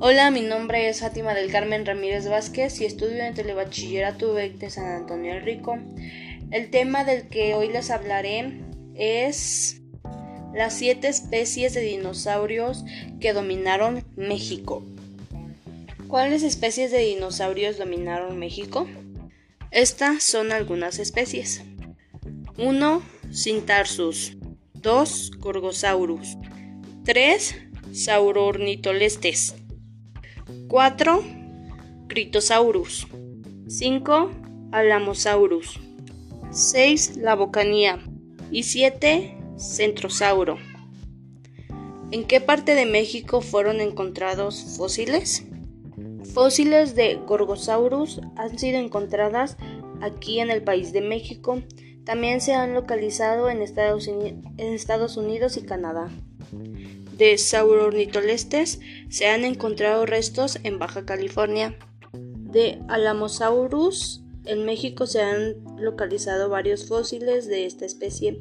Hola, mi nombre es Fátima del Carmen Ramírez Vázquez y estudio en Telebachillerato de San Antonio el Rico. El tema del que hoy les hablaré es las siete especies de dinosaurios que dominaron México. ¿Cuáles especies de dinosaurios dominaron México? Estas son algunas especies. 1. Cintarsus 2. Gorgosaurus 3. Saurornitolestes 4. Critosaurus 5. Alamosaurus 6. La Bocanía y 7. Centrosauro. ¿En qué parte de México fueron encontrados fósiles? Fósiles de Gorgosaurus han sido encontradas aquí en el país de México. También se han localizado en Estados, Unidos y Canadá de Saurornitolestes se han encontrado restos en Baja California. De Alamosaurus en México se han localizado varios fósiles de esta especie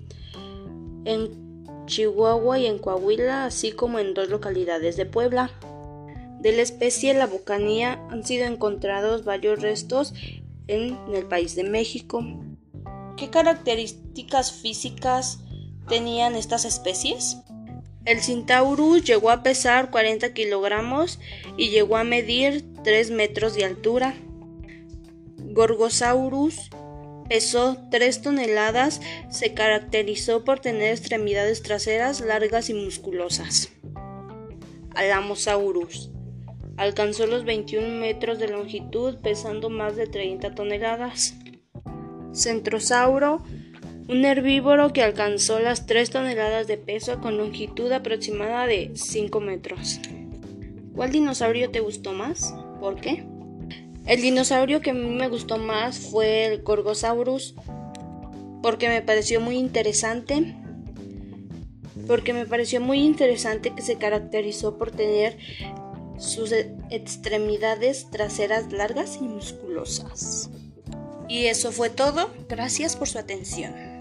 en Chihuahua y en Coahuila, así como en dos localidades de Puebla. De la especie La Bucanía han sido encontrados varios restos en el país de México. ¿Qué características físicas tenían estas especies? El Centaurus llegó a pesar 40 kilogramos y llegó a medir 3 metros de altura. Gorgosaurus pesó 3 toneladas, se caracterizó por tener extremidades traseras largas y musculosas. Alamosaurus alcanzó los 21 metros de longitud pesando más de 30 toneladas. Centrosauro un herbívoro que alcanzó las 3 toneladas de peso con longitud aproximada de 5 metros. ¿Cuál dinosaurio te gustó más? ¿Por qué? El dinosaurio que a mí me gustó más fue el Gorgosaurus porque me pareció muy interesante porque me pareció muy interesante que se caracterizó por tener sus extremidades traseras largas y musculosas. Y eso fue todo. Gracias por su atención.